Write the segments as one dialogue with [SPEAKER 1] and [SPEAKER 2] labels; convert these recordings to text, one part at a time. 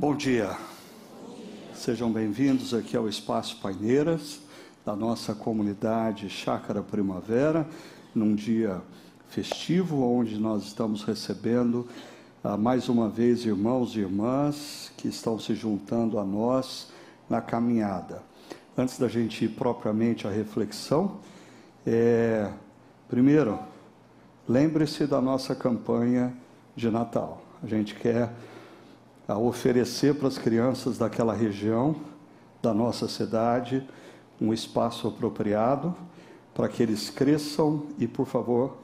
[SPEAKER 1] Bom dia. Sejam bem-vindos aqui ao Espaço Paineiras, da nossa comunidade Chácara Primavera, num dia festivo, onde nós estamos recebendo ah, mais uma vez irmãos e irmãs que estão se juntando a nós na caminhada. Antes da gente ir propriamente à reflexão, é, primeiro, lembre-se da nossa campanha de Natal. A gente quer a oferecer para as crianças daquela região, da nossa cidade, um espaço apropriado para que eles cresçam e, por favor,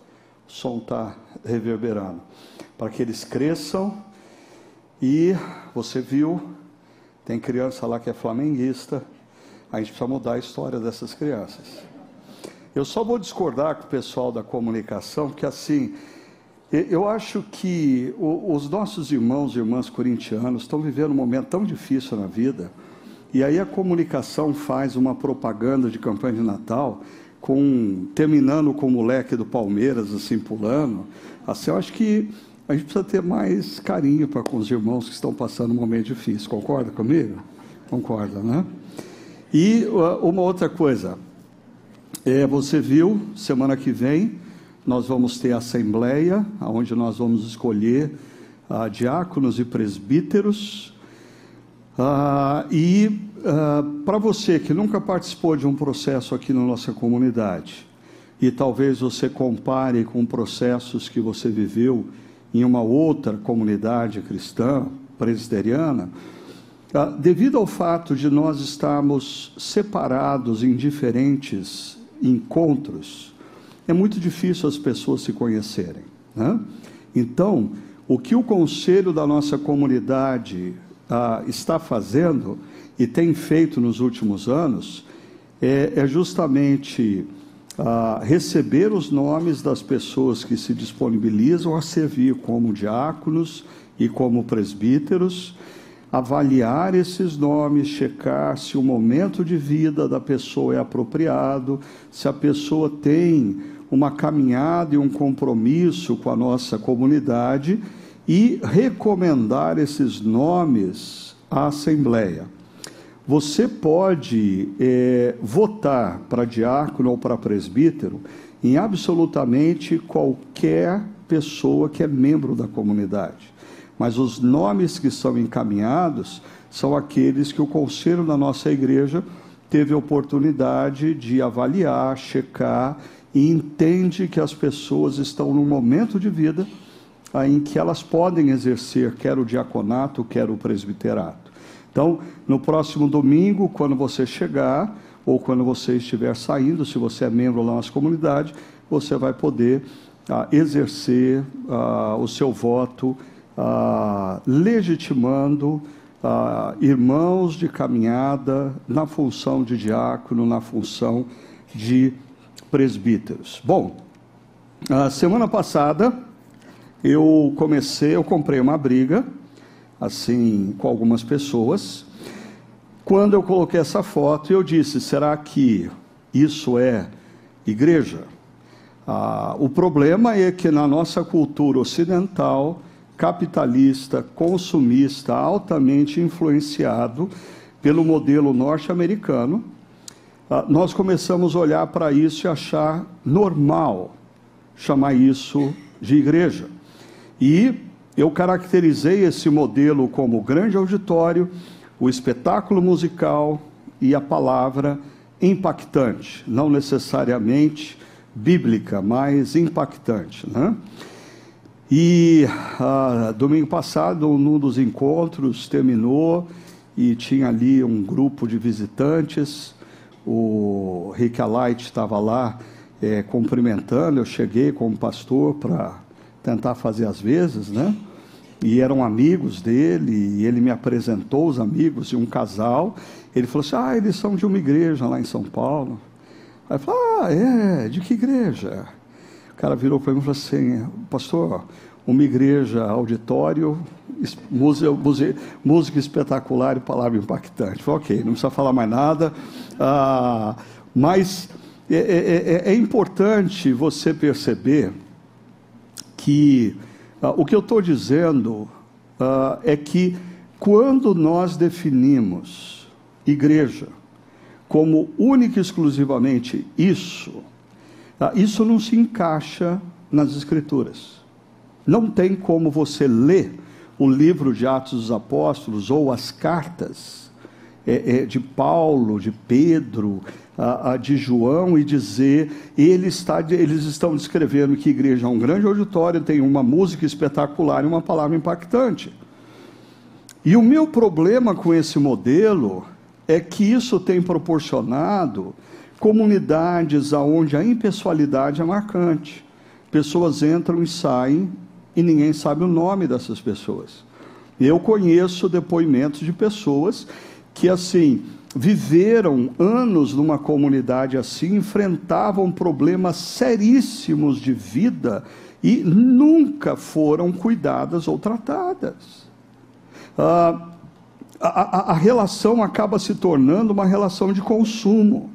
[SPEAKER 1] o som está reverberando, para que eles cresçam e você viu, tem criança lá que é flamenguista, a gente precisa mudar a história dessas crianças. Eu só vou discordar com o pessoal da comunicação, porque assim, eu acho que os nossos irmãos e irmãs corintianos estão vivendo um momento tão difícil na vida, e aí a comunicação faz uma propaganda de campanha de Natal, com terminando com o moleque do Palmeiras, assim, pulando. Assim, eu acho que a gente precisa ter mais carinho para com os irmãos que estão passando um momento difícil. Concorda comigo? Concorda, né? E uh, uma outra coisa, é, você viu, semana que vem, nós vamos ter a assembleia, onde nós vamos escolher ah, diáconos e presbíteros. Ah, e ah, para você que nunca participou de um processo aqui na nossa comunidade, e talvez você compare com processos que você viveu em uma outra comunidade cristã, presbiteriana, devido ao fato de nós estarmos separados em diferentes encontros, é muito difícil as pessoas se conhecerem. Né? Então, o que o conselho da nossa comunidade ah, está fazendo e tem feito nos últimos anos é, é justamente ah, receber os nomes das pessoas que se disponibilizam a servir como diáconos e como presbíteros, avaliar esses nomes, checar se o momento de vida da pessoa é apropriado, se a pessoa tem uma caminhada e um compromisso com a nossa comunidade e recomendar esses nomes à Assembleia. Você pode é, votar para diácono ou para presbítero em absolutamente qualquer pessoa que é membro da comunidade. Mas os nomes que são encaminhados são aqueles que o conselho da nossa igreja teve a oportunidade de avaliar, checar e entende que as pessoas estão num momento de vida em que elas podem exercer quer o diaconato, quer o presbiterato. Então, no próximo domingo, quando você chegar, ou quando você estiver saindo, se você é membro da nossa comunidade, você vai poder ah, exercer ah, o seu voto, ah, legitimando ah, irmãos de caminhada na função de diácono, na função de presbíteros. Bom, a semana passada eu comecei, eu comprei uma briga, assim, com algumas pessoas. Quando eu coloquei essa foto, eu disse: será que isso é igreja? Ah, o problema é que na nossa cultura ocidental, capitalista, consumista, altamente influenciado pelo modelo norte-americano, nós começamos a olhar para isso e achar normal chamar isso de igreja. E eu caracterizei esse modelo como grande auditório, o espetáculo musical e a palavra impactante, não necessariamente bíblica, mas impactante. Né? E ah, domingo passado, num dos encontros, terminou e tinha ali um grupo de visitantes o Rick Alight estava lá é, cumprimentando, eu cheguei como pastor para tentar fazer as vezes, né? E eram amigos dele, e ele me apresentou os amigos de um casal. Ele falou assim: Ah, eles são de uma igreja lá em São Paulo. Aí eu falei: Ah, é, de que igreja? O cara virou para mim e falou assim: Pastor, uma igreja, auditório, música, música espetacular e palavra impactante. Ok, não precisa falar mais nada. Ah, mas é, é, é, é, importante você perceber que ah, o que eu estou dizendo ah, é que quando nós definimos igreja como única e exclusivamente isso, tá? isso não se encaixa nas Escrituras. Não tem como você ler o livro de Atos dos Apóstolos ou as cartas é, é, de Paulo, de Pedro, a, a de João e dizer ele está, eles estão descrevendo que igreja é um grande auditório, tem uma música espetacular e uma palavra impactante. E o meu problema com esse modelo é que isso tem proporcionado comunidades onde a impessoalidade é marcante. Pessoas entram e saem e ninguém sabe o nome dessas pessoas. Eu conheço depoimentos de pessoas que, assim, viveram anos numa comunidade assim, enfrentavam problemas seríssimos de vida e nunca foram cuidadas ou tratadas. Ah, a, a, a relação acaba se tornando uma relação de consumo.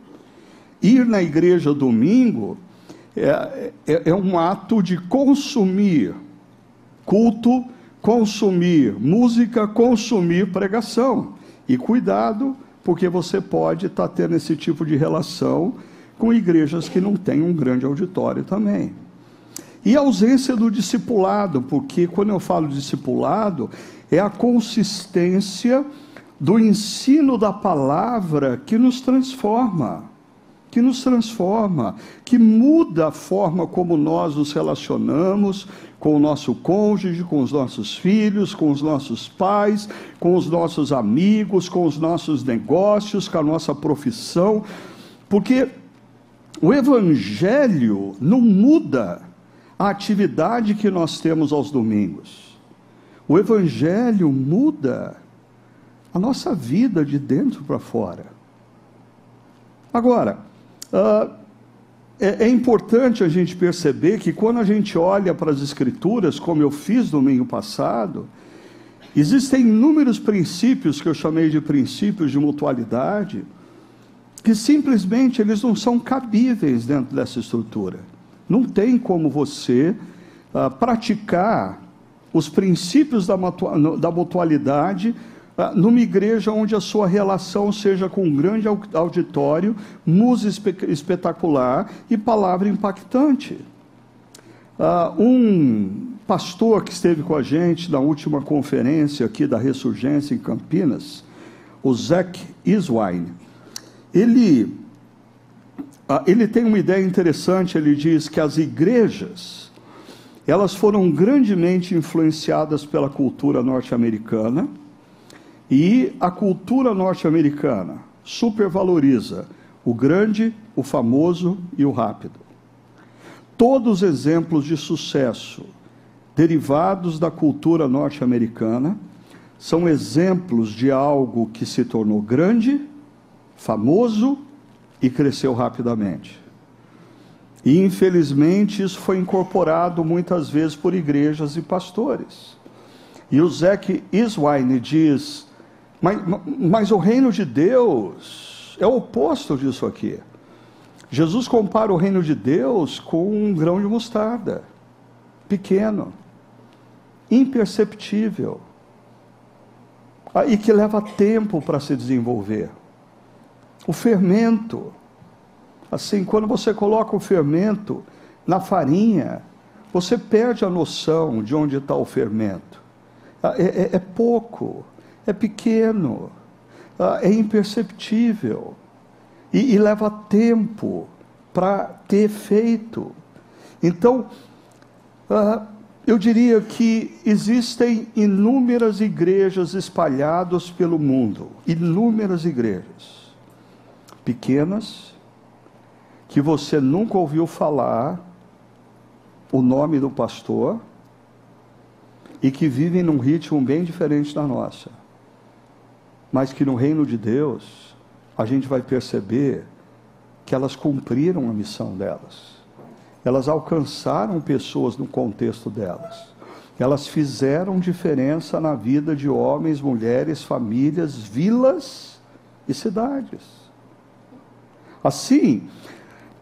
[SPEAKER 1] Ir na igreja domingo é, é, é um ato de consumir culto, consumir música, consumir pregação. E cuidado, porque você pode estar tá tendo esse tipo de relação com igrejas que não têm um grande auditório também. E a ausência do discipulado, porque quando eu falo discipulado, é a consistência do ensino da palavra que nos transforma, que nos transforma, que muda a forma como nós nos relacionamos com o nosso cônjuge, com os nossos filhos, com os nossos pais, com os nossos amigos, com os nossos negócios, com a nossa profissão, porque o evangelho não muda a atividade que nós temos aos domingos. O Evangelho muda a nossa vida de dentro para fora. Agora, uh, é, é, importante a gente perceber que quando a gente olha para as Escrituras, como eu fiz domingo passado, existem inúmeros princípios que eu chamei de princípios de mutualidade, que simplesmente eles não são cabíveis dentro dessa estrutura. Não tem como você uh, praticar os princípios da, da mutualidade ah, numa igreja onde a sua relação seja com um grande auditório, música espetacular e palavra impactante. Uh, um pastor que esteve com a gente na última conferência aqui da Ressurgência em Campinas, o Zac Iswine, ele, uh, ele tem uma ideia interessante, ele diz que as igrejas elas foram grandemente influenciadas pela cultura norte-americana e a cultura norte-americana supervaloriza o grande, o famoso e o rápido. Todos os exemplos de sucesso derivados da cultura norte-americana são exemplos de algo que se tornou grande, famoso e cresceu rapidamente. E infelizmente isso foi incorporado muitas vezes por igrejas e pastores. E o Zeke Iswine diz: mas, mas o reino de Deus é o oposto disso aqui. Jesus compara o reino de Deus com um grão de mostarda, pequeno, imperceptível, e que leva tempo para se desenvolver. O fermento Assim, quando você coloca o fermento na farinha, você perde a noção de onde está o fermento. Ah, é, é, é pouco, é pequeno, ah, é imperceptível e, e leva tempo para ter efeito. Então, uh, eu diria que existem inúmeras igrejas espalhadas pelo mundo, inúmeras igrejas, pequenas, que você nunca ouviu falar o nome do pastor e que vivem num ritmo bem diferente da nossa. Mas que no reino de Deus, a gente vai perceber que elas cumpriram a missão delas. Elas alcançaram pessoas no contexto delas. Elas fizeram diferença na vida de homens, mulheres, famílias, vilas e cidades. Assim,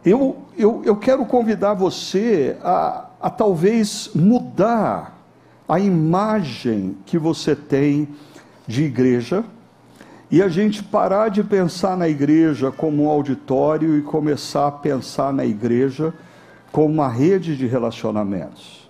[SPEAKER 1] eu, eu, eu quero convidar você a, a talvez mudar a imagem que você tem de igreja e a gente parar de pensar na igreja como um auditório e começar a pensar na igreja como uma rede de relacionamentos.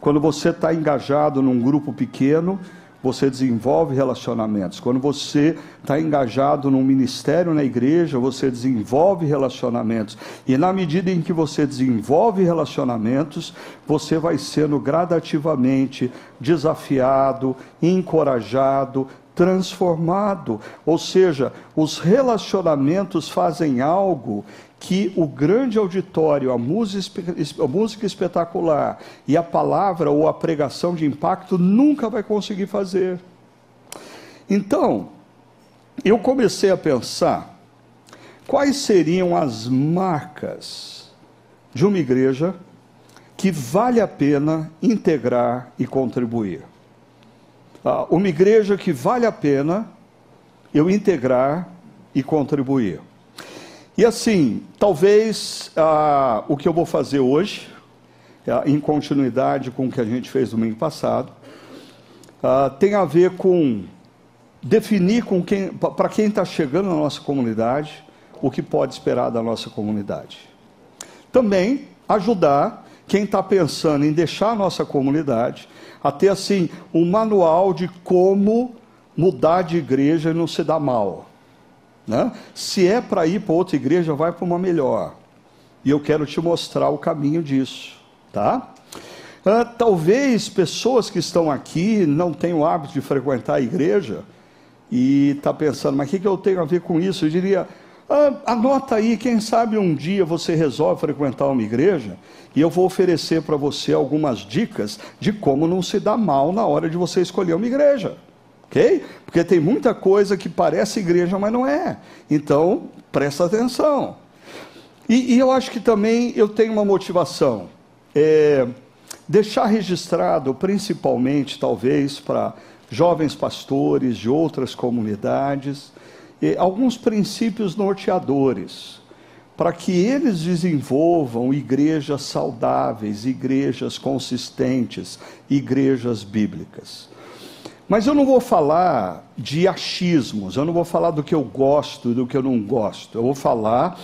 [SPEAKER 1] Quando você está engajado num grupo pequeno, você desenvolve relacionamentos. Quando você está engajado num ministério na igreja, você desenvolve relacionamentos. E na medida em que você desenvolve relacionamentos, você vai sendo gradativamente desafiado, encorajado, transformado. Ou seja, os relacionamentos fazem algo que o grande auditório, a música, espetacular e a palavra ou a pregação de impacto nunca vai conseguir fazer. Então, eu comecei a pensar quais seriam as marcas de uma igreja que vale a pena integrar e contribuir. Ah, uma igreja que vale a pena eu integrar e contribuir. E assim, talvez ah, o que eu vou fazer hoje, ah, em continuidade com o que a gente fez domingo passado, ah, tem a ver com definir com quem, para quem está chegando na nossa comunidade, o que pode esperar da nossa comunidade. Também ajudar quem está pensando em deixar a nossa comunidade a ter assim um manual de como mudar de igreja e não se dar mal. Né? Se é para ir para outra igreja, vai para uma melhor. E eu quero te mostrar o caminho disso, tá? Ah, talvez pessoas que estão aqui não tenham o hábito de frequentar a igreja e está pensando, mas o que, que eu tenho a ver com isso? Eu diria, ah, anota aí, quem sabe um dia você resolve frequentar uma igreja e eu vou oferecer para você algumas dicas de como não se dar mal na hora de você escolher uma igreja. Ok? Porque tem muita coisa que parece igreja, mas não é. Então, presta atenção. E, e eu acho que também eu tenho uma motivação. É, deixar registrado, principalmente, talvez, para jovens pastores de outras comunidades, alguns princípios norteadores, para que eles desenvolvam igrejas saudáveis, igrejas consistentes, igrejas bíblicas. Mas eu não vou falar de achismos, eu não vou falar do que eu gosto e do que eu não gosto, eu vou falar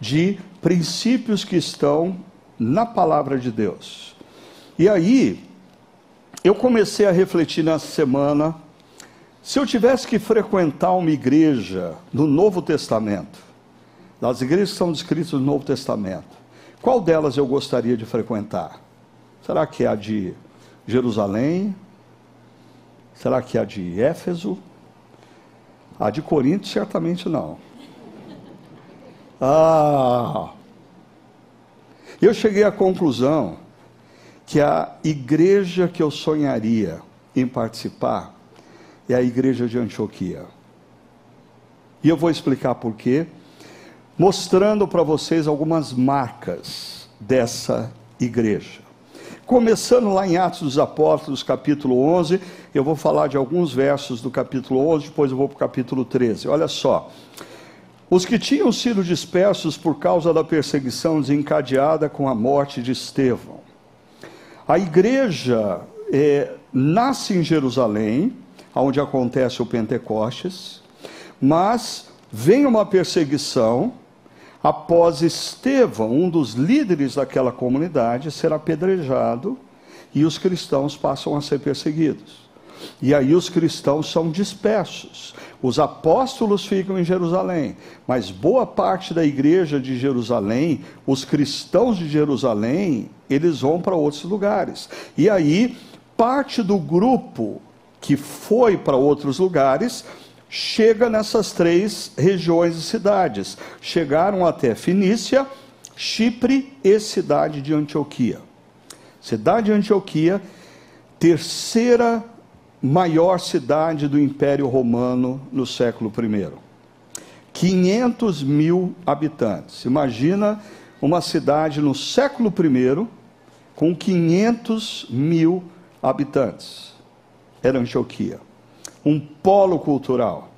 [SPEAKER 1] de princípios que estão na palavra de Deus. E aí, eu comecei a refletir nessa semana se eu tivesse que frequentar uma igreja no Novo Testamento, das igrejas que são descritas no Novo Testamento, qual delas eu gostaria de frequentar? Será que é a de Jerusalém? Será que é a de Éfeso? A de Corinto, certamente não. Ah! Eu cheguei à conclusão que a igreja que eu sonharia em participar é a igreja de Antioquia. E eu vou explicar por quê, mostrando para vocês algumas marcas dessa igreja. Começando lá em Atos dos Apóstolos, capítulo 11, eu vou falar de alguns versos do capítulo 11, depois eu vou para o capítulo 13. Olha só. Os que tinham sido dispersos por causa da perseguição desencadeada com a morte de Estevão. A igreja é, nasce em Jerusalém, onde acontece o Pentecostes, mas vem uma perseguição após Estevão, um dos líderes daquela comunidade, ser apedrejado e os cristãos passam a ser perseguidos. E aí os cristãos são dispersos. Os apóstolos ficam em Jerusalém, mas boa parte da igreja de Jerusalém, os cristãos de Jerusalém, eles vão para outros lugares. E aí parte do grupo que foi para outros lugares, chega nessas três regiões e cidades. Chegaram até Finícia, Chipre e cidade de Antioquia. Cidade de Antioquia, terceira maior cidade do Império Romano no século I. 500 mil habitantes. Imagina uma cidade no século I com 500 mil habitantes era Antioquia. Um polo cultural.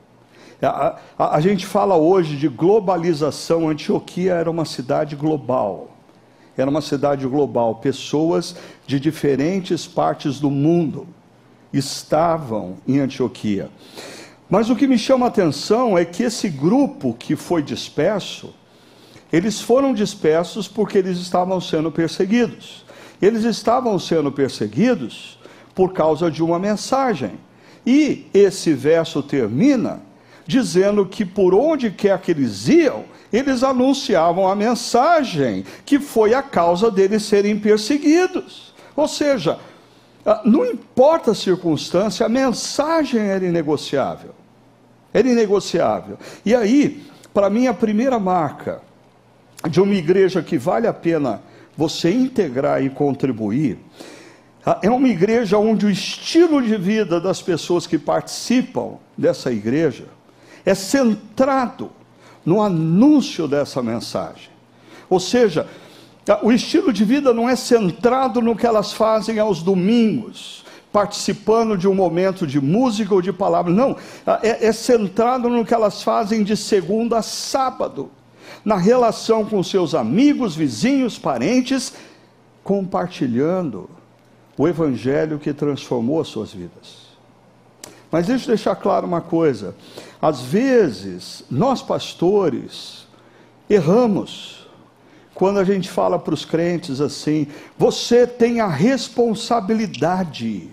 [SPEAKER 1] A, a, a, gente fala hoje de globalização. Antioquia era uma cidade global. Era uma cidade global. Pessoas de diferentes partes do mundo estavam em Antioquia. Mas o que me chama a atenção é que esse grupo que foi disperso, eles foram dispersos porque eles estavam sendo perseguidos. Eles estavam sendo perseguidos por causa de uma mensagem. E esse verso termina dizendo que por onde quer que eles iam, eles anunciavam a mensagem, que foi a causa deles serem perseguidos. Ou seja, ah, não importa a circunstância, a mensagem era inegociável. Era inegociável. E aí, para mim, a primeira marca de uma igreja que vale a pena você integrar e contribuir é uma igreja onde o estilo de vida das pessoas que participam dessa igreja é centrado no anúncio dessa mensagem. Ou seja, o estilo de vida não é centrado no que elas fazem aos domingos, participando de um momento de música ou de palavra. Não, é, é centrado no que elas fazem de segunda a sábado, na relação com seus amigos, vizinhos, parentes, compartilhando o evangelho que transformou as suas vidas. Mas deixa eu deixar claro uma coisa: às vezes, nós pastores erramos quando a gente fala para os crentes assim: você tem a responsabilidade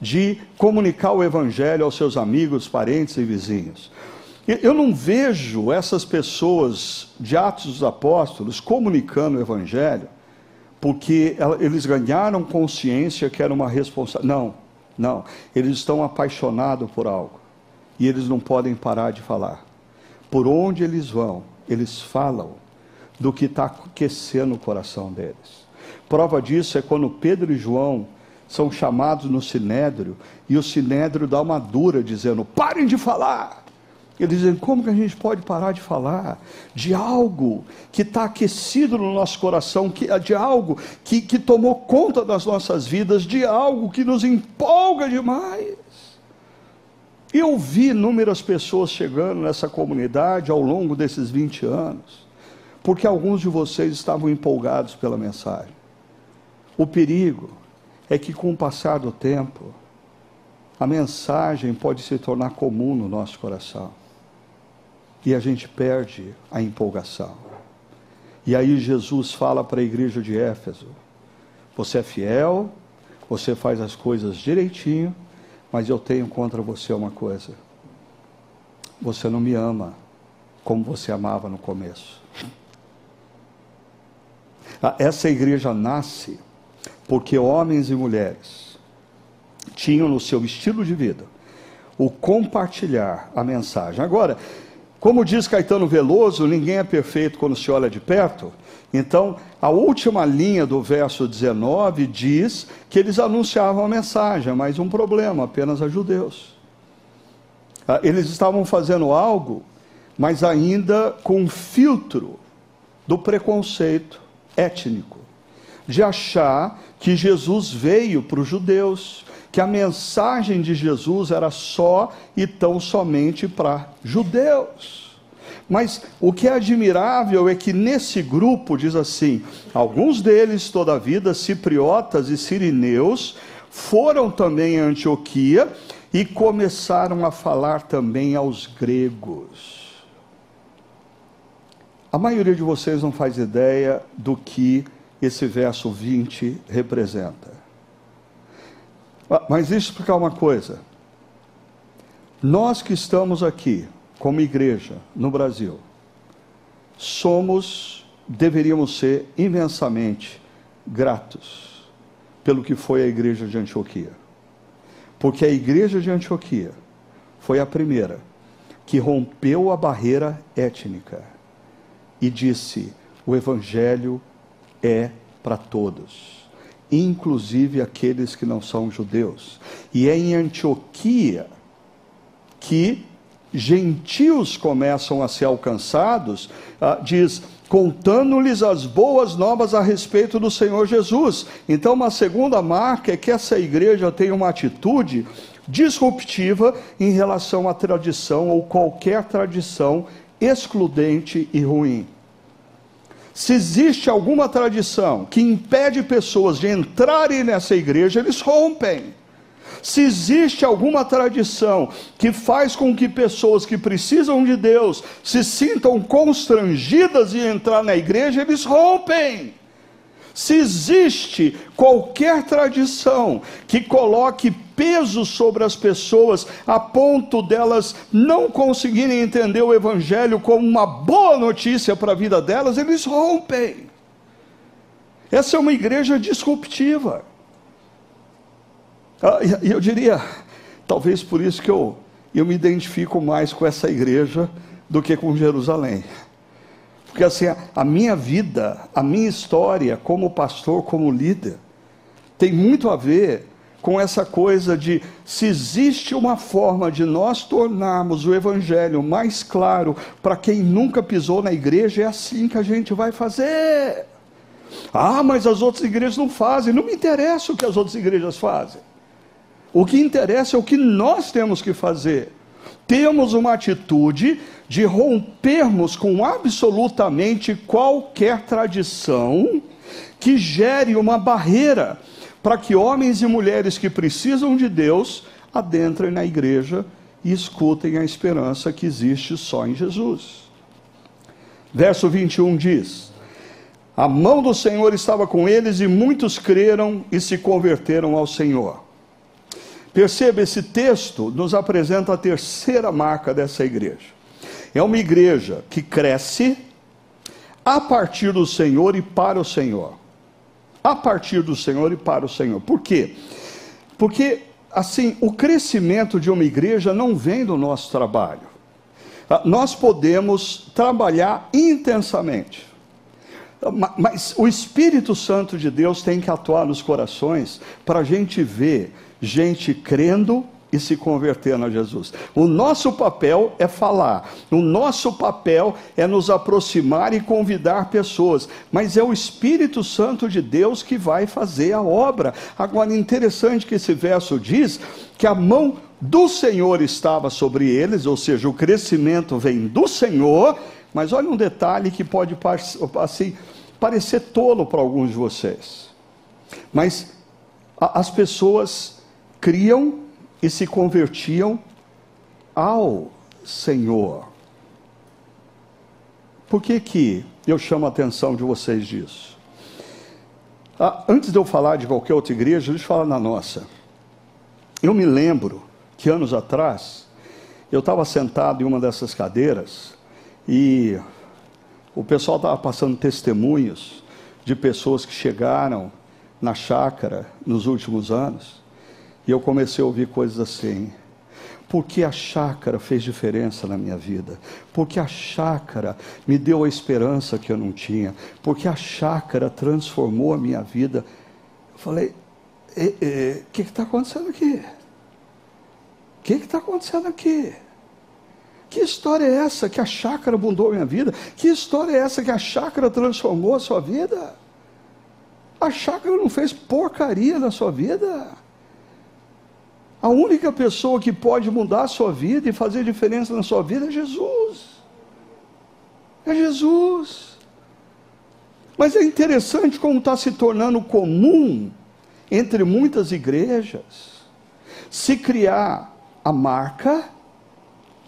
[SPEAKER 1] de comunicar o evangelho aos seus amigos, parentes e vizinhos. Eu não vejo essas pessoas de Atos dos Apóstolos comunicando o evangelho porque eles ganharam consciência que era uma responsabilidade. Não, não. Eles estão apaixonados por algo e eles não podem parar de falar. Por onde eles vão, eles falam do que está aquecendo o coração deles. Prova disso é quando Pedro e João são chamados no sinédrio e o sinédrio dá uma dura dizendo: parem de falar. Eles dizem: como que a gente pode parar de falar de algo que está aquecido no nosso coração, que, de algo que, que tomou conta das nossas vidas, de algo que nos empolga demais? Eu vi inúmeras pessoas chegando nessa comunidade ao longo desses 20 anos, porque alguns de vocês estavam empolgados pela mensagem. O perigo é que, com o passar do tempo, a mensagem pode se tornar comum no nosso coração e a gente perde a empolgação. E aí Jesus fala para a igreja de Éfeso: você é fiel, você faz as coisas direitinho, mas eu tenho contra você uma coisa: você não me ama como você amava no começo. Ah, essa igreja nasce porque homens e mulheres tinham no seu estilo de vida o compartilhar a mensagem. Agora, como diz Caetano Veloso, ninguém é perfeito quando se olha de perto. Então, a última linha do verso 19 diz que eles anunciavam a mensagem, mas um problema apenas a judeus. Ah, eles estavam fazendo algo, mas ainda com filtro do preconceito étnico, de achar que Jesus veio para os judeus, que a mensagem de Jesus era só e tão somente para judeus. Mas o que é admirável é que nesse grupo, diz assim: alguns deles, toda vida, cipriotas e sirineus, foram também a Antioquia e começaram a falar também aos gregos. A maioria de vocês não faz ideia do que esse verso 20 representa. Ah, mas deixa eu explicar uma coisa. Nós que estamos aqui, como igreja no Brasil, somos, deveríamos ser imensamente gratos pelo que foi a igreja de Antioquia. Porque a igreja de Antioquia foi a primeira que rompeu a barreira étnica e disse: o evangelho é para todos, inclusive aqueles que não são judeus. E é em Antioquia que gentios começam a ser alcançados, ah, diz, contando-lhes as boas novas a respeito do Senhor Jesus. Então, uma segunda marca é que essa igreja tem uma atitude disruptiva em relação à tradição ou qualquer tradição excludente e ruim. Se existe alguma tradição que impede pessoas de entrarem nessa igreja, eles rompem. Se existe alguma tradição que faz com que pessoas que precisam de Deus se sintam constrangidas em entrar na igreja, eles rompem. Se existe qualquer tradição que coloque peso sobre as pessoas a ponto delas não conseguirem entender o Evangelho como uma boa notícia para a vida delas, eles rompem. Essa é uma igreja disruptiva. Ah, e eu diria, talvez por isso que eu, eu me identifico mais com essa igreja do que com Jerusalém. Porque assim, a minha vida, a minha história como pastor, como líder, tem muito a ver com essa coisa de se existe uma forma de nós tornarmos o evangelho mais claro para quem nunca pisou na igreja, é assim que a gente vai fazer. Ah, mas as outras igrejas não fazem. Não me interessa o que as outras igrejas fazem. O que interessa é o que nós temos que fazer. Temos uma atitude de rompermos com absolutamente qualquer tradição que gere uma barreira para que homens e mulheres que precisam de Deus adentrem na igreja e escutem a esperança que existe só em Jesus. Verso 21 diz: A mão do Senhor estava com eles e muitos creram e se converteram ao Senhor. Perceba, esse texto nos apresenta a terceira marca dessa igreja. É uma igreja que cresce a partir do Senhor e para o Senhor. A partir do Senhor e para o Senhor. Por quê? Porque, assim, o crescimento de uma igreja não vem do nosso trabalho. Ah, nós podemos trabalhar intensamente. Mas o Espírito Santo de Deus tem que atuar nos corações para a gente ver gente crendo e se convertendo a Jesus. O nosso papel é falar, o nosso papel é nos aproximar e convidar pessoas, mas é o Espírito Santo de Deus que vai fazer a obra. Agora, interessante que esse verso diz que a mão do Senhor estava sobre eles, ou seja, o crescimento vem do Senhor, mas olha um detalhe que pode assim, parecer tolo para alguns de vocês. Mas as pessoas criam e se convertiam ao Senhor. Por que, que eu chamo a atenção de vocês disso? Ah, antes de eu falar de qualquer outra igreja, deixa eu falar na nossa. Eu me lembro que anos atrás, eu estava sentado em uma dessas cadeiras e o pessoal estava passando testemunhos de pessoas que chegaram na chácara nos últimos anos. E eu comecei a ouvir coisas assim. Porque a chácara fez diferença na minha vida. Porque a chácara me deu a esperança que eu não tinha. Porque a chácara transformou a minha vida. Eu falei: o que está acontecendo aqui? O que está acontecendo aqui? Que história é essa que a chácara mudou a minha vida? Que história é essa que a chácara transformou a sua vida? A chácara não fez porcaria na sua vida. A única pessoa que pode mudar a sua vida e fazer diferença na sua vida é Jesus. É Jesus. Mas é interessante como está se tornando comum entre muitas igrejas se criar a marca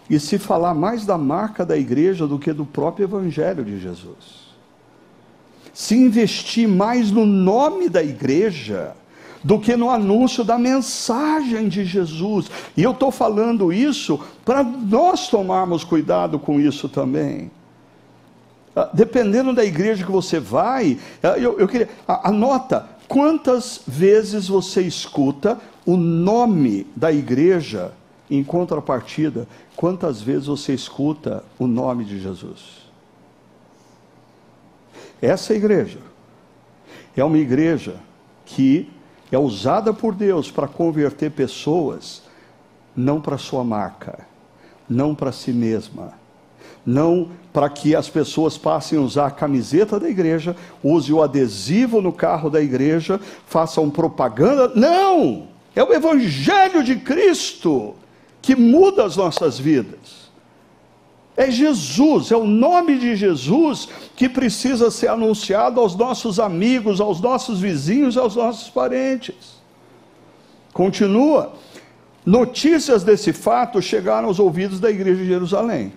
[SPEAKER 1] e se falar mais da marca da igreja do que do próprio Evangelho de Jesus. Se investir mais no nome da igreja do que no anúncio da mensagem de Jesus. E eu estou falando isso para nós tomarmos cuidado com isso também. Ah, dependendo da igreja que você vai, ah, eu, eu queria. Anota quantas vezes você escuta o nome da igreja em contrapartida, quantas vezes você escuta o nome de Jesus. Essa igreja é uma igreja que é usada por Deus para converter pessoas, não para sua marca, não para si mesma, não para que as pessoas passem a usar a camiseta da igreja, use o adesivo no carro da igreja, façam propaganda. Não! É o Evangelho de Cristo que muda as nossas vidas. É Jesus, é o nome de Jesus que precisa ser anunciado aos nossos amigos, aos nossos vizinhos, aos nossos parentes. Continua. Notícias desse fato chegaram aos ouvidos da igreja de Jerusalém.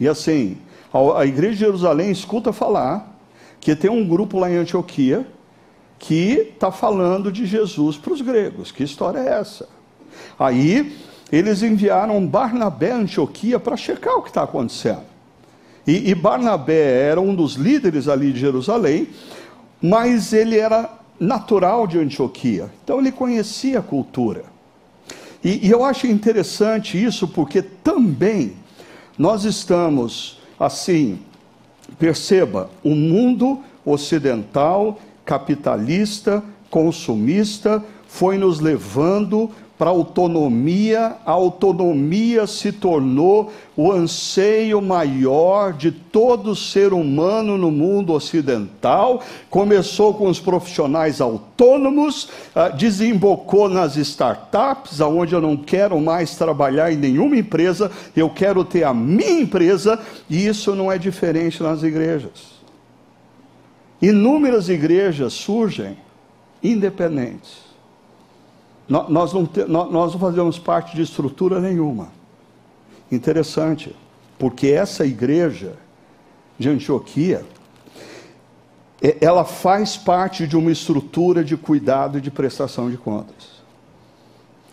[SPEAKER 1] E assim, a, igreja de Jerusalém escuta falar que tem um grupo lá em Antioquia que está falando de Jesus para os gregos. Que história é essa? Aí eles enviaram Barnabé a Antioquia para checar o que está acontecendo. E, e, Barnabé era um dos líderes ali de Jerusalém, mas ele era natural de Antioquia, então ele conhecia a cultura. E, e eu acho interessante isso porque também nós estamos, assim, perceba, o mundo ocidental, capitalista, consumista, foi nos levando para autonomia, a autonomia se tornou o anseio maior de todo ser humano no mundo ocidental. Começou com os profissionais autônomos, ah, desembocou nas startups, aonde eu não quero mais trabalhar em nenhuma empresa, eu quero ter a minha empresa, e isso não é diferente nas igrejas. Inúmeras igrejas surgem independentes nós não, nós não fazemos parte de estrutura nenhuma. Interessante, porque essa igreja de Antioquia, ela faz parte de uma estrutura de cuidado e de prestação de contas.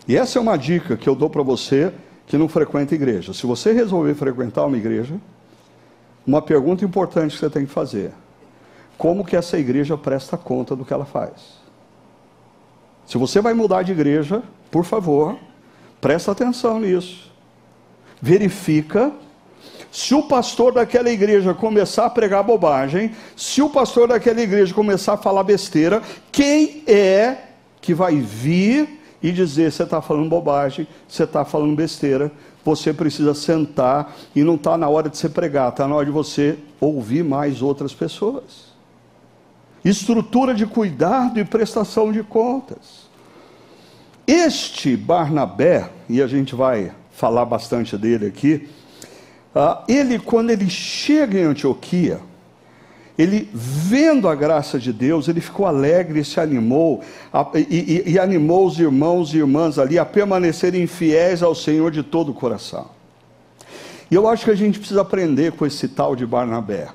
[SPEAKER 1] E essa é uma dica que eu dou para você que não frequenta igreja. Se você resolver frequentar uma igreja, uma pergunta importante que você tem que fazer: como que essa igreja presta conta do que ela faz? Se você vai mudar de igreja, por favor, presta atenção nisso. Verifica se o pastor daquela igreja começar a pregar bobagem, se o pastor daquela igreja começar a falar besteira, quem é que vai vir e dizer: você está falando bobagem, você está falando besteira, você precisa sentar e não está na hora de você pregar, está na hora de você ouvir mais outras pessoas estrutura de cuidado e prestação de contas. Este Barnabé, e a gente vai falar bastante dele aqui, uh, ele, quando ele chega em Antioquia, ele, vendo a graça de Deus, ele ficou alegre se animou, e, e, e animou os irmãos e irmãs ali a permanecerem fiéis ao Senhor de todo o coração. E eu acho que a gente precisa aprender com esse tal de Barnabé.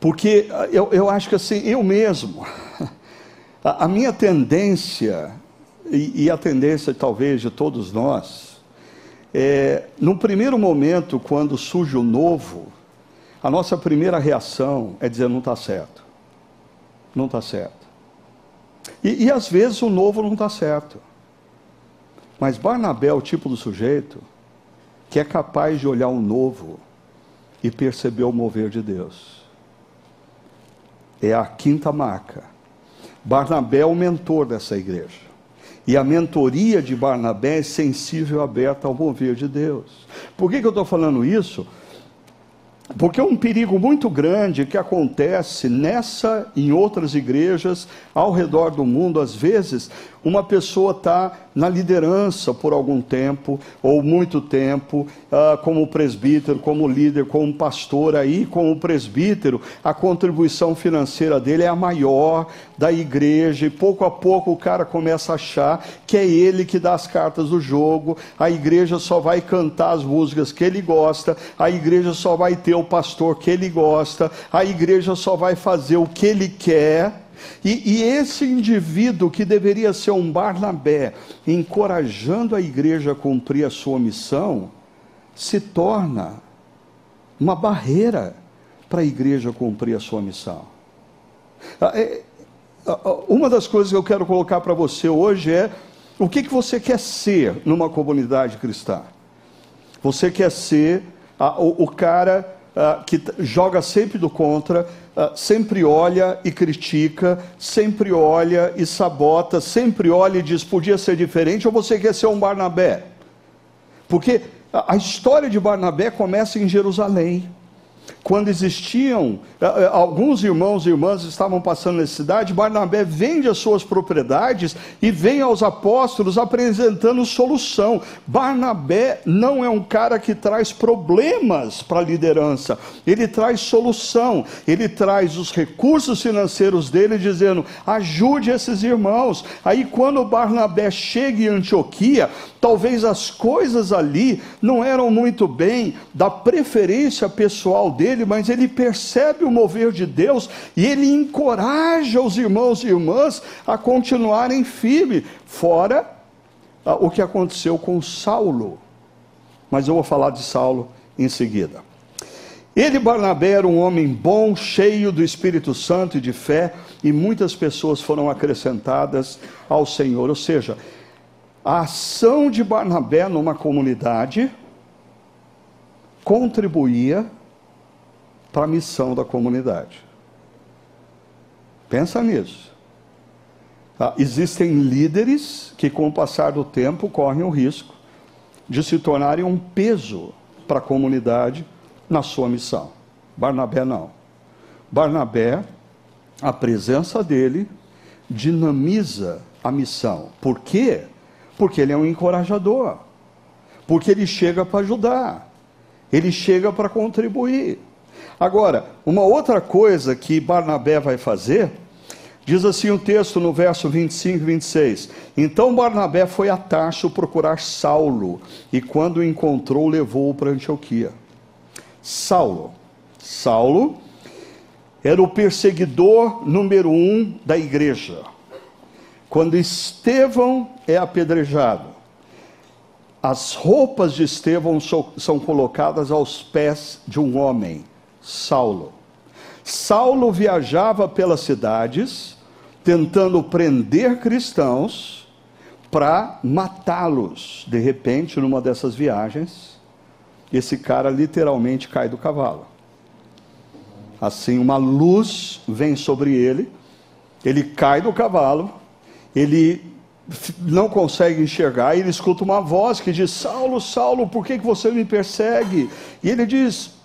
[SPEAKER 1] Porque eu, eu acho que assim, eu mesmo, a, a minha tendência, e, e, a tendência talvez de todos nós, é, no primeiro momento, quando surge o novo, a nossa primeira reação é dizer: não está certo. Não está certo. E, e às vezes o novo não está certo. Mas Barnabé é o tipo do sujeito que é capaz de olhar o novo e perceber o mover de Deus é a quinta marca. Barnabé é o mentor dessa igreja. E a mentoria de Barnabé é sensível, aberta ao mover de Deus. Por que, que eu estou falando isso? Porque é um perigo muito grande que acontece nessa e em outras igrejas ao redor do mundo. Às vezes, uma pessoa está na liderança por algum tempo, ou muito tempo, uh, como presbítero, como líder, como pastor, aí, como presbítero, a contribuição financeira dele é a maior da igreja, e pouco a pouco o cara começa a achar que é ele que dá as cartas do jogo, a igreja só vai cantar as músicas que ele gosta, a igreja só vai ter o pastor que ele gosta, a igreja só vai fazer o que ele quer. E, e, esse indivíduo que deveria ser um Barnabé, encorajando a igreja a cumprir a sua missão, se torna uma barreira para a igreja cumprir a sua missão. Ah, é, ah, ah, uma das coisas que eu quero colocar para você hoje é o que, que você quer ser numa comunidade cristã? Você quer ser o, o cara uh, que joga sempre do contra, uh, sempre olha e critica, sempre olha e sabota, sempre olha e diz: podia ser diferente, ou você quer ser um Barnabé? Porque a história de Barnabé começa em Jerusalém. Quando existiam, eh, eh, alguns irmãos e irmãs estavam passando necessidade, Barnabé vende as suas propriedades e vem aos apóstolos apresentando solução. Barnabé não é um cara que traz problemas para a liderança, ele traz solução, ele traz os recursos financeiros dele, dizendo: ajude esses irmãos. Aí, quando Barnabé chega em Antioquia, talvez as coisas ali não eram muito bem da preferência pessoal dele dele, mas ele percebe o mover de Deus e ele encoraja os irmãos e irmãs a continuarem firmes, fora ah, o que aconteceu com Saulo. Mas eu vou falar de Saulo em seguida. Ele, Barnabé, era um homem bom, cheio do Espírito Santo e de fé, e muitas pessoas foram acrescentadas ao Senhor. Ou seja, a ação de Barnabé numa comunidade contribuía para a missão da comunidade. Pensa nisso. Tá? Existem líderes que, com o passar do tempo, correm o risco de se tornarem um peso para a comunidade na sua missão. Barnabé não. Barnabé, a presença dele dinamiza a missão. Por quê? Porque ele é um encorajador. Porque ele chega para ajudar. Ele chega para contribuir. Agora, uma outra coisa que Barnabé vai fazer, diz assim o texto no verso 25 e 26. Então Barnabé foi a Tarso procurar Saulo, e quando o encontrou, levou-o para Antioquia. Saulo. Saulo era o perseguidor número um da igreja. Quando Estevão é apedrejado, as roupas de Estevão são colocadas aos pés de um homem Saulo. Saulo viajava pelas cidades, tentando prender cristãos para matá-los. De repente, numa dessas viagens, esse cara literalmente cai do cavalo. Assim, uma luz vem sobre ele, ele cai do cavalo, ele não consegue enxergar, e ele escuta uma voz que diz: Saulo, Saulo, por que, que você me persegue? E ele diz: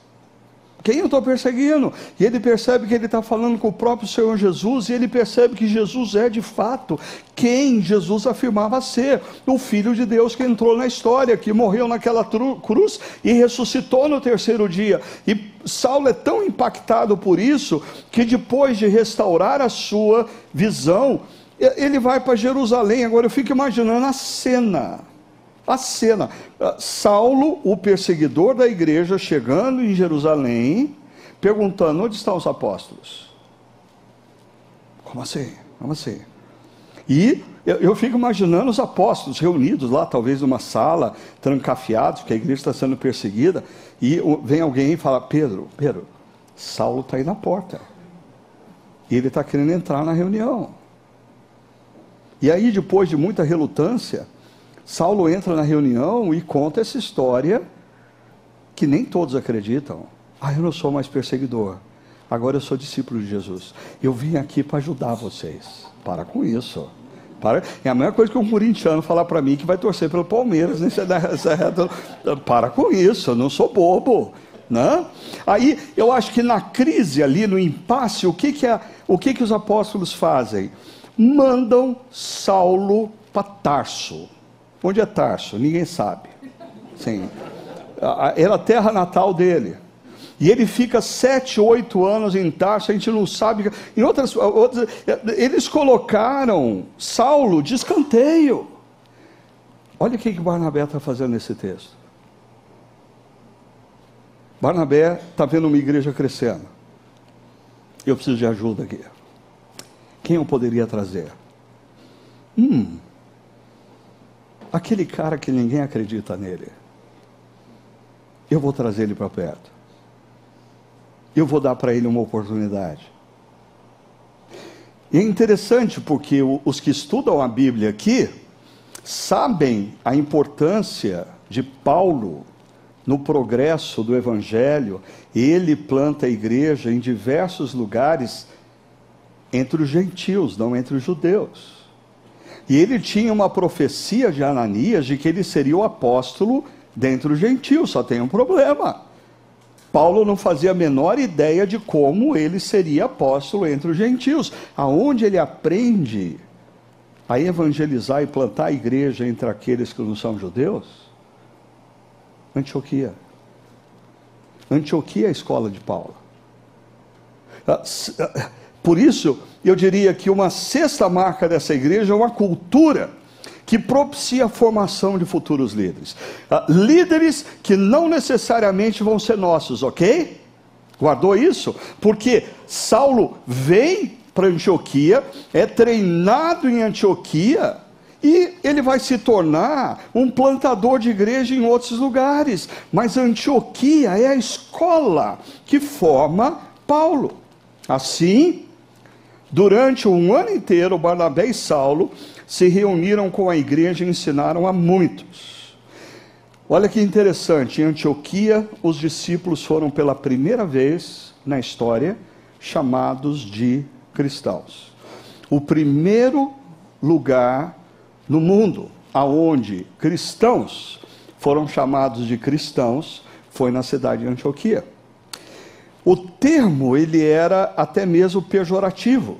[SPEAKER 1] quem eu estou perseguindo? E ele percebe que ele está falando com o próprio Senhor Jesus, e ele percebe que Jesus é de fato quem Jesus afirmava ser: o Filho de Deus que entrou na história, que morreu naquela cruz e ressuscitou no terceiro dia. E Saulo é tão impactado por isso que depois de restaurar a sua visão, ele vai para Jerusalém. Agora eu fico imaginando a cena a cena. Ah, Saulo, o perseguidor da igreja, chegando em Jerusalém, perguntando: onde estão os apóstolos? Como assim? Como assim? E eu, eu, fico imaginando os apóstolos reunidos lá, talvez numa sala, trancafiados, porque a igreja está sendo perseguida, e vem alguém e fala: Pedro, Pedro, Saulo está aí na porta. E ele está querendo entrar na reunião. E aí, depois de muita relutância, Saulo entra na reunião e conta essa história que nem todos acreditam. Ah, eu não sou mais perseguidor. Agora eu sou discípulo de Jesus. Eu vim aqui para ajudar vocês. Para com isso. Para. É a mesma coisa que um corintiano falar para mim que vai torcer pelo Palmeiras nessa, nessa reta. Para com isso, eu não sou bobo. Né? Aí eu acho que na crise ali, no impasse, o que, que, o que, que os apóstolos fazem? Mandam Saulo para Tarso. Onde é Tarso? Ninguém sabe. Sim. Era a terra natal dele. E ele fica sete, oito anos em Tarso, a gente não sabe. Em outras, outras eles colocaram Saulo de escanteio. Olha o que, que Barnabé está fazendo nesse texto. Barnabé está vendo uma igreja crescendo. Eu preciso de ajuda aqui. Quem eu poderia trazer? Hum, aquele cara que ninguém acredita nele, eu vou trazer ele para perto. Eu vou dar para ele uma oportunidade. E é interessante porque os que estudam a Bíblia aqui sabem a importância de Paulo no progresso do Evangelho. Ele planta a igreja em diversos lugares entre os gentios, não entre os judeus. E ele tinha uma profecia de Ananias de que ele seria o apóstolo dentre os gentios, só tem um problema. Paulo não fazia a menor ideia de como ele seria apóstolo entre os gentios. Aonde ele aprende a evangelizar e plantar a igreja entre aqueles que não são judeus? Antioquia. Antioquia é a escola de Paulo. Ah, ah, por isso, eu diria que uma sexta marca dessa igreja é uma cultura que propicia a formação de futuros líderes. Uh, líderes que não necessariamente vão ser nossos, ok? Guardou isso? Porque Saulo vem para Antioquia, é treinado em Antioquia, e ele vai se tornar um plantador de igreja em outros lugares. Mas Antioquia é a escola que forma Paulo. Assim, durante um ano inteiro, Barnabé e Saulo se reuniram com a igreja e ensinaram a muitos. Olha que interessante, em Antioquia, os discípulos foram pela primeira vez na história chamados de cristãos. O primeiro lugar no mundo aonde cristãos foram chamados de cristãos foi na cidade de Antioquia. O termo ele era até mesmo pejorativo.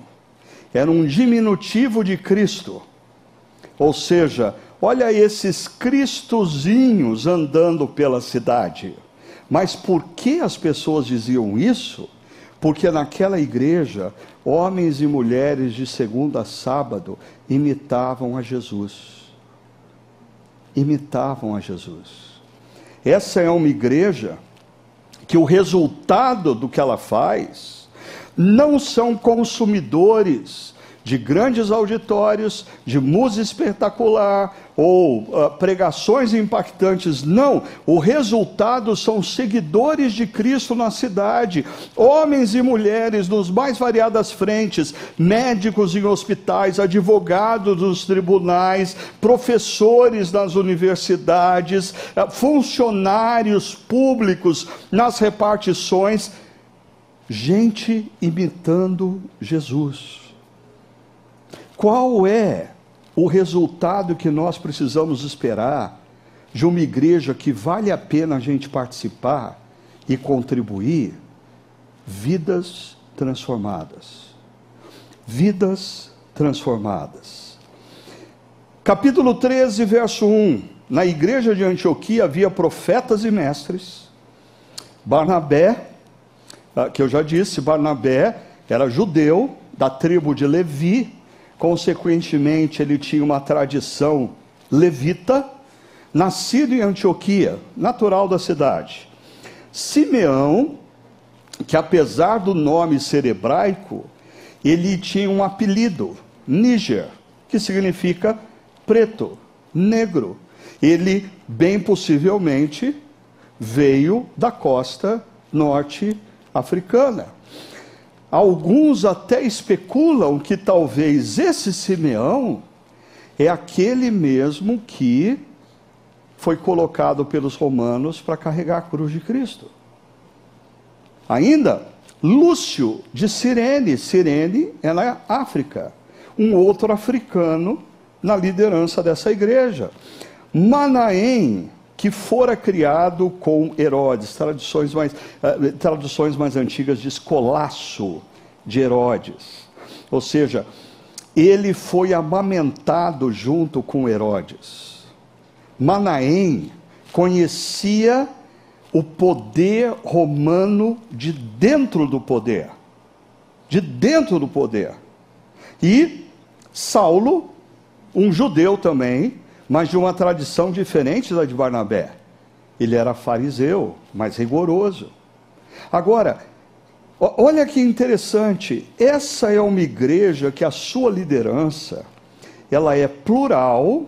[SPEAKER 1] Era um diminutivo de Cristo. Ou seja, olha esses cristozinhos andando pela cidade. Mas por que as pessoas diziam isso? Porque naquela igreja, homens e mulheres de segunda a sábado imitavam a Jesus. Imitavam a Jesus. Essa é uma igreja que o resultado do que ela faz não são consumidores de grandes auditórios, de música espetacular ou uh, pregações impactantes. Não, o resultado são seguidores de Cristo na cidade, homens e mulheres nos mais variadas frentes, médicos em hospitais, advogados nos tribunais, professores nas universidades, uh, funcionários públicos nas repartições, gente imitando Jesus. Qual é o resultado que nós precisamos esperar de uma igreja que vale a pena a gente participar e contribuir? Vidas transformadas. Vidas transformadas. Capítulo 13, verso 1. Na igreja de Antioquia havia profetas e mestres. Barnabé, que eu já disse, Barnabé era judeu da tribo de Levi, consequentemente, ele tinha uma tradição levita, nascido em Antioquia, natural da cidade. Simeão, que apesar do nome ser hebraico, ele tinha um apelido, Níger, que significa preto, negro. Ele, bem possivelmente, veio da costa norte africana. Alguns até especulam que talvez esse Simeão é aquele mesmo que foi colocado pelos romanos para carregar a cruz de Cristo. Ainda, Lúcio de Cirene, Cirene é na África, um outro africano na liderança dessa igreja. Manaém, que fora criado com Herodes, traduções mais, uh, traduções mais antigas de escolaço de Herodes. Ou seja, ele foi amamentado junto com Herodes. Manaém conhecia o poder romano de dentro do poder. De dentro do poder. E Saulo, um judeu também, mas de uma tradição diferente da de Barnabé. Ele era fariseu, mais rigoroso. Agora, olha que interessante, essa é uma igreja que a sua liderança, ela é plural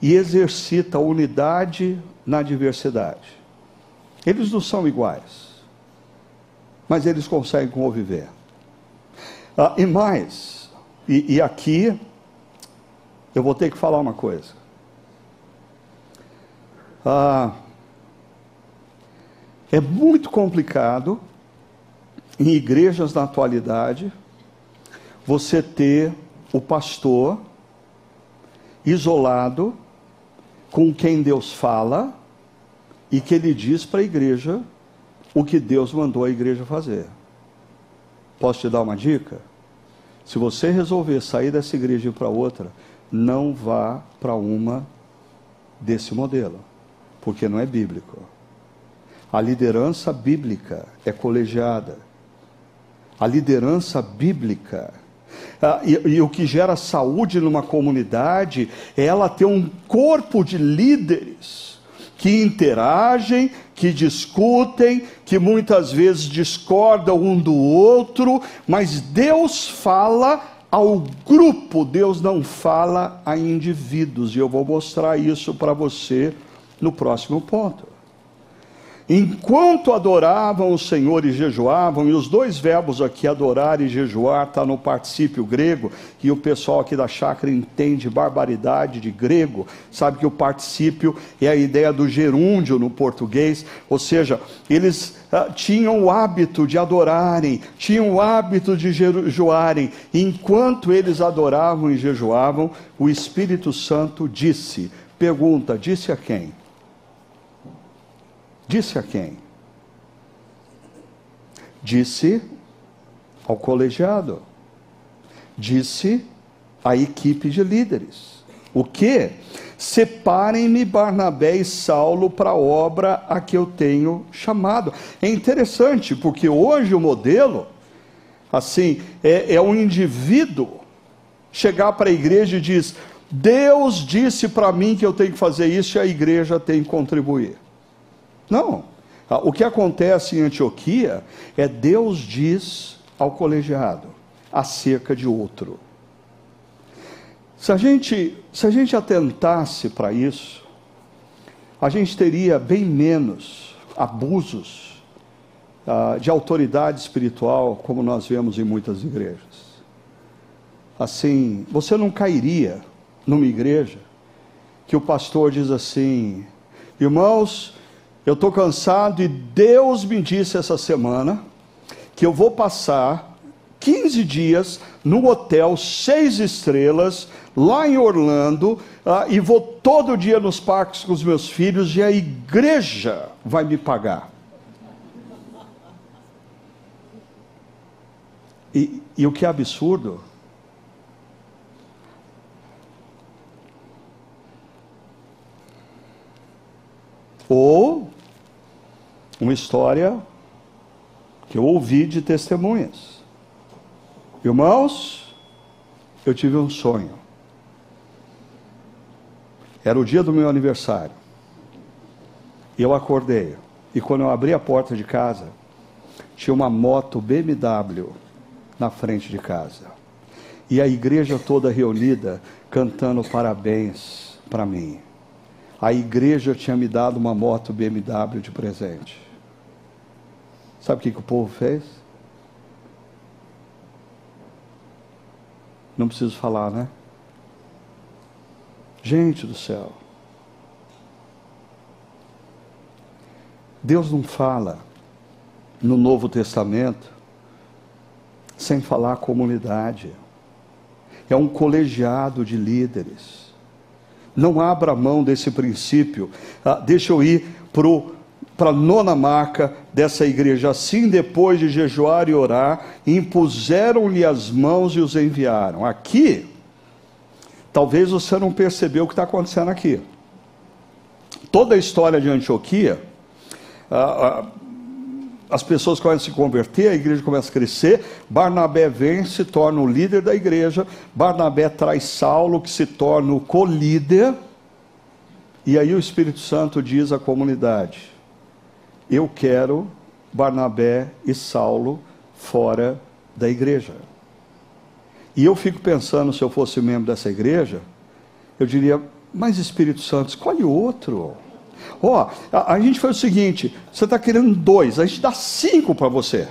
[SPEAKER 1] e exercita a unidade na diversidade. Eles não são iguais, mas eles conseguem conviver. Ah, e mais, e, e aqui eu vou ter que falar uma coisa. Ah, é muito complicado em igrejas na atualidade você ter o pastor isolado com quem Deus fala e que ele diz para a igreja o que Deus mandou a igreja fazer. Posso te dar uma dica? Se você resolver sair dessa igreja e ir para outra, não vá para uma desse modelo, porque não é bíblico. A liderança bíblica é colegiada. A liderança bíblica ah, e, e, o que gera saúde numa comunidade é ela ter um corpo de líderes que interagem, que discutem, que muitas vezes discordam um do outro, mas Deus fala ao grupo, Deus não fala a indivíduos, e eu vou mostrar isso para você no próximo ponto. Enquanto adoravam o Senhor e jejuavam, e os dois verbos aqui, adorar e jejuar, está no particípio grego, e o pessoal aqui da chácara entende barbaridade de grego, sabe que o particípio é a ideia do gerúndio no português, ou seja, eles ah, tinham o hábito de adorarem, tinham o hábito de jejuarem, enquanto eles adoravam e jejuavam, o Espírito Santo disse, pergunta, disse a quem? Disse a quem? Disse ao colegiado. Disse à equipe de líderes. O que? Separem-me Barnabé e Saulo para a obra a que eu tenho chamado. É interessante, porque hoje o modelo, assim, é, é um indivíduo chegar para a igreja e diz: Deus disse para mim que eu tenho que fazer isso e a igreja tem que contribuir. Não. Ah, o que acontece em Antioquia é Deus diz ao colegiado acerca de outro. Se a gente, se a gente atentasse para isso, a gente teria bem menos abusos uh, de autoridade espiritual, como nós vemos em muitas igrejas. Assim, você não cairia numa igreja que o pastor diz assim: irmãos, eu estou cansado e Deus me disse essa semana que eu vou passar 15 dias no hotel seis estrelas, lá em Orlando, uh, e vou todo dia nos parques com os meus filhos e a igreja vai me pagar. E, e o que é absurdo ou uma história que eu ouvi de testemunhas. Irmãos, eu tive um sonho. Era o dia do meu aniversário. E eu acordei. E quando eu abri a porta de casa, tinha uma moto BMW na frente de casa. E a igreja toda reunida cantando parabéns para mim a igreja tinha me dado uma moto BMW de presente. Sabe o que, que o povo fez? Não preciso falar, né? Gente do céu. Deus não fala no Novo Testamento sem falar comunidade. É um colegiado de líderes não abra mão desse princípio. Ah, deixa eu ir para a nona marca dessa igreja. Assim, depois de jejuar e orar, impuseram-lhe as mãos e os enviaram. Aqui, talvez você não percebeu o que está acontecendo aqui. Toda a história de Antioquia, ah, ah, as pessoas começam a se converter, a igreja começa a crescer. Barnabé vem, se torna o líder da igreja. Barnabé traz Saulo, que se torna o co-líder. E aí o Espírito Santo diz à comunidade: Eu quero Barnabé e Saulo fora da igreja. E eu fico pensando, se eu fosse membro dessa igreja, eu diria: Mas Espírito Santo, escolhe outro. Ó, oh, a, a, gente faz o seguinte: você está querendo dois, a gente dá cinco para você.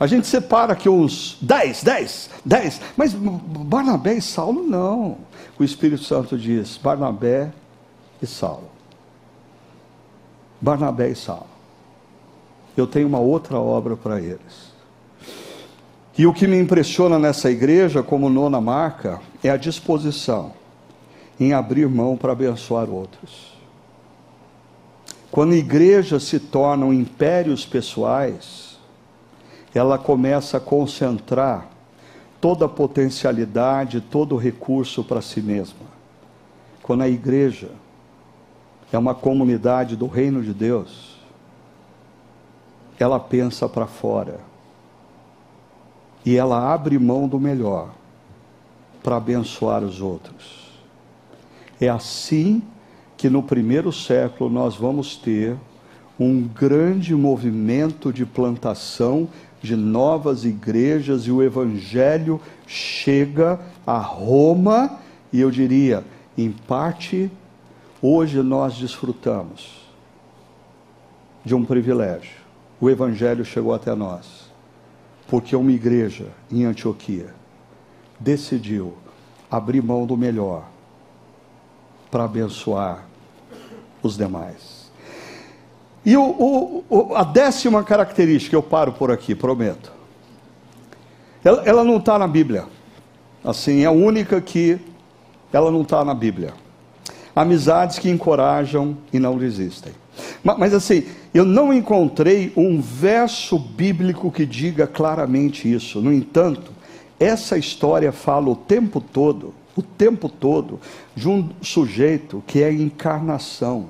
[SPEAKER 1] A gente separa aqui uns dez, dez, dez. Mas Barnabé e Saulo não. O Espírito Santo diz: Barnabé e Saulo. Barnabé e Saulo. Eu tenho uma outra obra para eles. E o que me impressiona nessa igreja, como nona marca, é a disposição em abrir mão para abençoar outros. Quando igrejas se tornam impérios pessoais, ela começa a concentrar toda a potencialidade, todo o recurso para si mesma. Quando a igreja é uma comunidade do reino de Deus, ela pensa para fora e ela abre mão do melhor para abençoar os outros. É assim que no primeiro século nós vamos ter um grande movimento de plantação de novas igrejas e o evangelho chega a Roma e eu diria, em parte, hoje nós desfrutamos de um privilégio. O evangelho chegou até nós porque uma igreja em Antioquia decidiu abrir mão do melhor para abençoar os demais. E o, o, a décima característica, eu paro por aqui, prometo. Ela, ela não está na Bíblia. Assim, é a única que ela não está na Bíblia. Amizades que encorajam e não resistem. Mas, assim, eu não encontrei um verso bíblico que diga claramente isso. No entanto, essa história fala o tempo todo, o tempo todo, de um sujeito que é a encarnação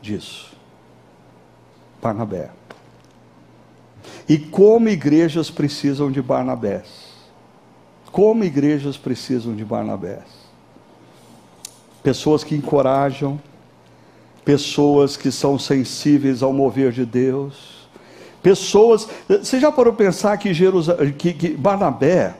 [SPEAKER 1] disso. Barnabé. E como igrejas precisam de Barnabés. Como igrejas precisam de Barnabés. Pessoas que encorajam, pessoas que são sensíveis ao mover de Deus, pessoas. Você já parou pensar que, Jerusalém, que, que Barnabé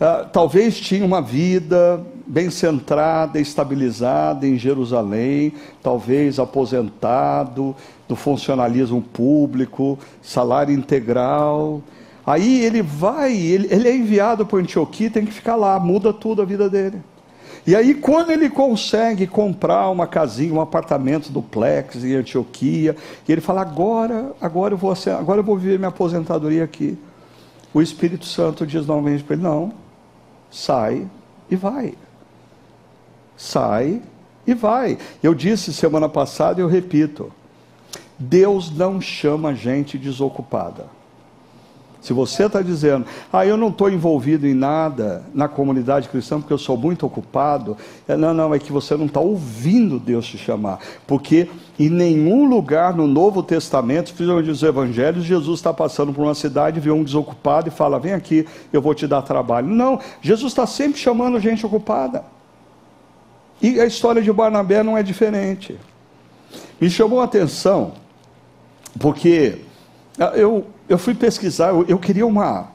[SPEAKER 1] ah, talvez tinha uma vida bem centrada, estabilizada em Jerusalém, talvez aposentado do funcionalismo público, salário integral. Aí ele vai, ele, ele é enviado para Antioquia, tem que ficar lá, muda tudo a vida dele. E aí, quando ele consegue comprar uma casinha, um apartamento duplex em Antioquia, e ele fala: agora, agora eu vou, agora eu vou viver minha aposentadoria aqui. O Espírito Santo diz novamente para ele: não, sai e vai. Sai e vai. Eu disse semana passada e eu repito: Deus não chama gente desocupada. Se você está dizendo, ah, eu não estou envolvido em nada na comunidade cristã porque eu sou muito ocupado, é, não, não, é que você não está ouvindo Deus te chamar. Porque em nenhum lugar no Novo Testamento, principalmente os evangelhos, Jesus está passando por uma cidade, vê um desocupado e fala: vem aqui, eu vou te dar trabalho. Não, Jesus está sempre chamando gente ocupada. E a história de Barnabé não é diferente. Me chamou a atenção, porque eu eu fui pesquisar, eu, eu queria uma,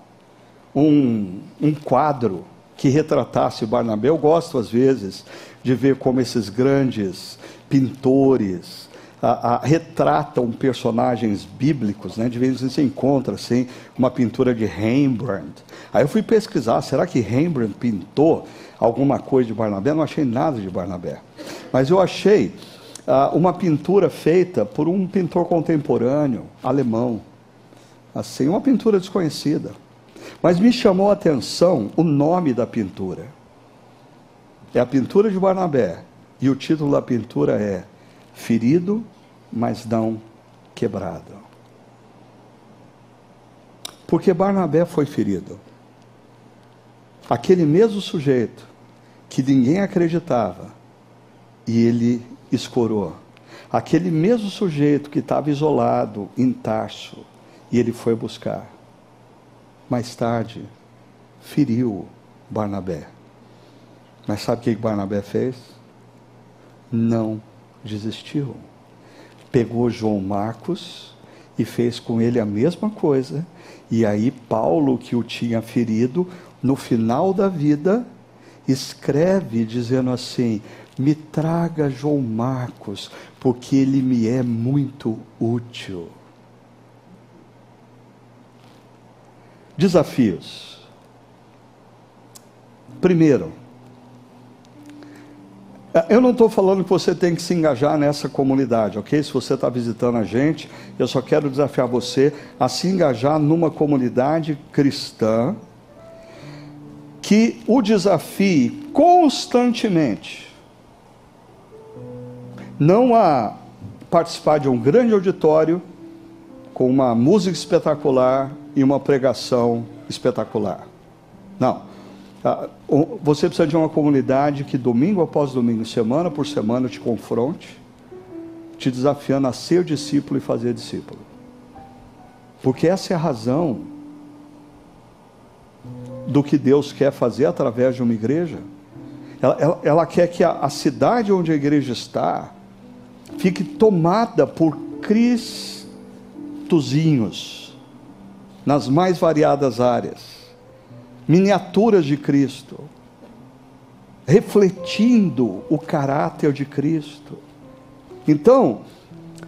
[SPEAKER 1] um, um quadro que retratasse Barnabé. Eu gosto, às vezes, de ver como esses grandes pintores a, a, retratam personagens bíblicos, né? De vez em quando você encontra assim, uma pintura de Rembrandt. Aí eu fui pesquisar, será que Rembrandt pintou alguma coisa de Barnabé? Não achei nada de Barnabé. Mas eu achei uh, uma pintura feita por um pintor contemporâneo alemão, assim, uma pintura desconhecida. Mas me chamou a atenção o nome da pintura. É a pintura de Barnabé. E o título da pintura é Ferido, mas não quebrado. Porque Barnabé foi ferido. Aquele mesmo sujeito que ninguém acreditava e ele escorou. Aquele mesmo sujeito que estava isolado em Tarso e ele foi buscar. Mais tarde, feriu Barnabé. Mas sabe o que Barnabé fez? Não desistiu. Pegou João Marcos e fez com ele a mesma coisa. E aí, Paulo, que o tinha ferido, no final da vida, escreve dizendo assim: Me traga João Marcos, porque ele me é muito útil. Desafios. Primeiro, eu não estou falando que você tem que se engajar nessa comunidade, ok? Se você está visitando a gente, eu só quero desafiar você a se engajar numa comunidade cristã que o desafie constantemente, não a participar de um grande auditório com uma música espetacular e uma pregação espetacular. Não. Ah, você precisa de uma comunidade que domingo após domingo, semana por semana, te confronte, te desafiando a ser discípulo e fazer discípulo. Porque essa é a razão do que Deus quer fazer através de uma igreja. Ela, ela, ela quer que a, a cidade onde a igreja está fique tomada por cristozinhos nas mais variadas áreas, miniaturas de Cristo, refletindo o caráter de Cristo. Então,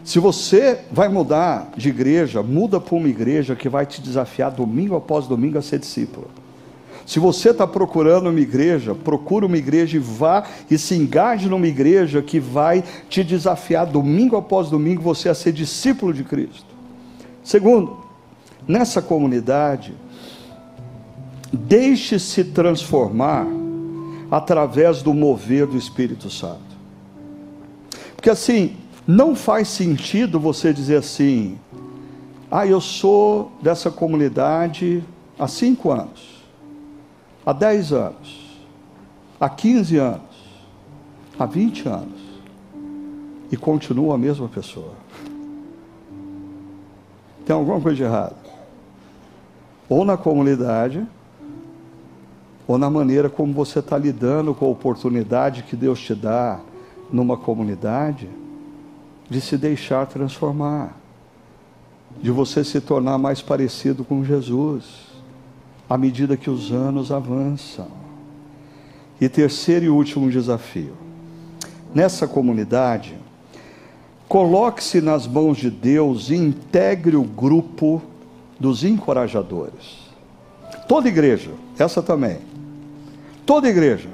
[SPEAKER 1] se você vai mudar de igreja, muda para uma igreja que vai te desafiar domingo após domingo a ser discípulo. Se você está procurando uma igreja, procura uma igreja e vá e se engaje numa igreja que vai te desafiar domingo após domingo você a ser discípulo de Cristo. Segundo, nessa comunidade, deixe-se transformar através do mover do Espírito Santo. Porque assim, não faz sentido você dizer assim: ah, eu sou dessa comunidade há cinco anos há 10 anos, há 15 anos, há 20 anos, e continua a mesma pessoa. Tem alguma coisa de errado? Ou na comunidade, ou na maneira como você está lidando com a oportunidade que Deus te dá numa comunidade de se deixar transformar, de você se tornar mais parecido com Jesus à medida que os anos avançam. E terceiro e último desafio. Nessa comunidade, coloque-se nas mãos de Deus e integre o grupo dos encorajadores. Toda igreja, essa também. Toda igreja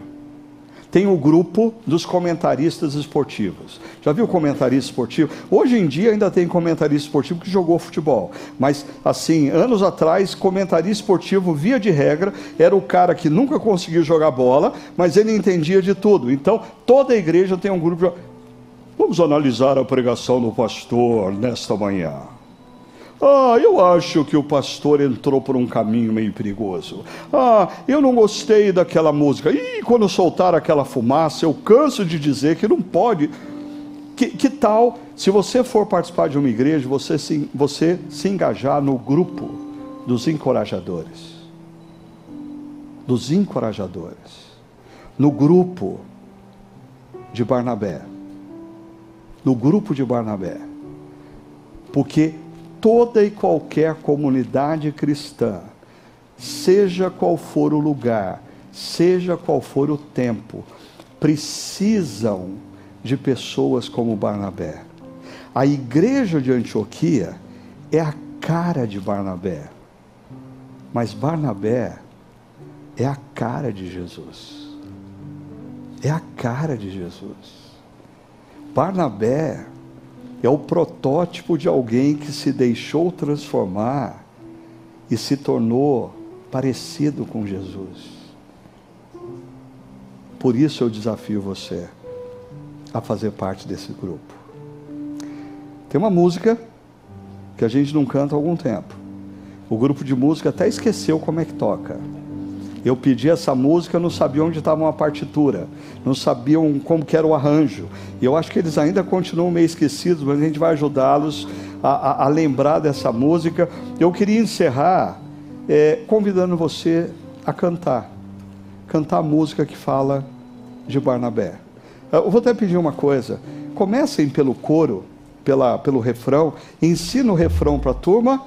[SPEAKER 1] tem o grupo dos comentaristas esportivos. Já viu comentarista esportivo? Hoje em dia ainda tem comentarista esportivo que jogou futebol, mas assim, anos atrás, comentarista esportivo, via de regra, era o cara que nunca conseguiu jogar bola, mas ele entendia de tudo. Então, toda igreja tem um grupo. Vamos analisar a pregação do pastor nesta manhã. Ah, eu acho que o pastor entrou por um caminho meio perigoso. Ah, eu não gostei daquela música. E quando soltar aquela fumaça, eu canso de dizer que não pode. Que, que tal, se você for participar de uma igreja, você se, você se engajar no grupo dos encorajadores? Dos encorajadores. No grupo de Barnabé. No grupo de Barnabé. Porque toda e qualquer comunidade cristã, seja qual for o lugar, seja qual for o tempo, precisam de pessoas como Barnabé. A igreja de Antioquia é a cara de Barnabé, mas Barnabé é a cara de Jesus. É a cara de Jesus. Barnabé é o protótipo de alguém que se deixou transformar e se tornou parecido com Jesus. Por isso eu desafio você a fazer parte desse grupo. Tem uma música que a gente não canta há algum tempo. O grupo de música até esqueceu como é que toca. Eu pedi essa música, não sabia onde estava uma partitura, não sabiam como que era o arranjo. E eu acho que eles ainda continuam meio esquecidos, mas a gente vai ajudá-los a, a, a, lembrar dessa música. Eu queria encerrar é, convidando você a cantar, cantar a música que fala de Barnabé. Eu vou até pedir uma coisa: comecem pelo coro, pela, pelo refrão, ensina o refrão para a turma,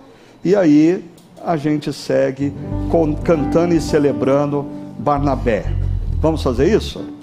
[SPEAKER 1] e aí a gente segue cantando e celebrando Barnabé. Vamos fazer isso?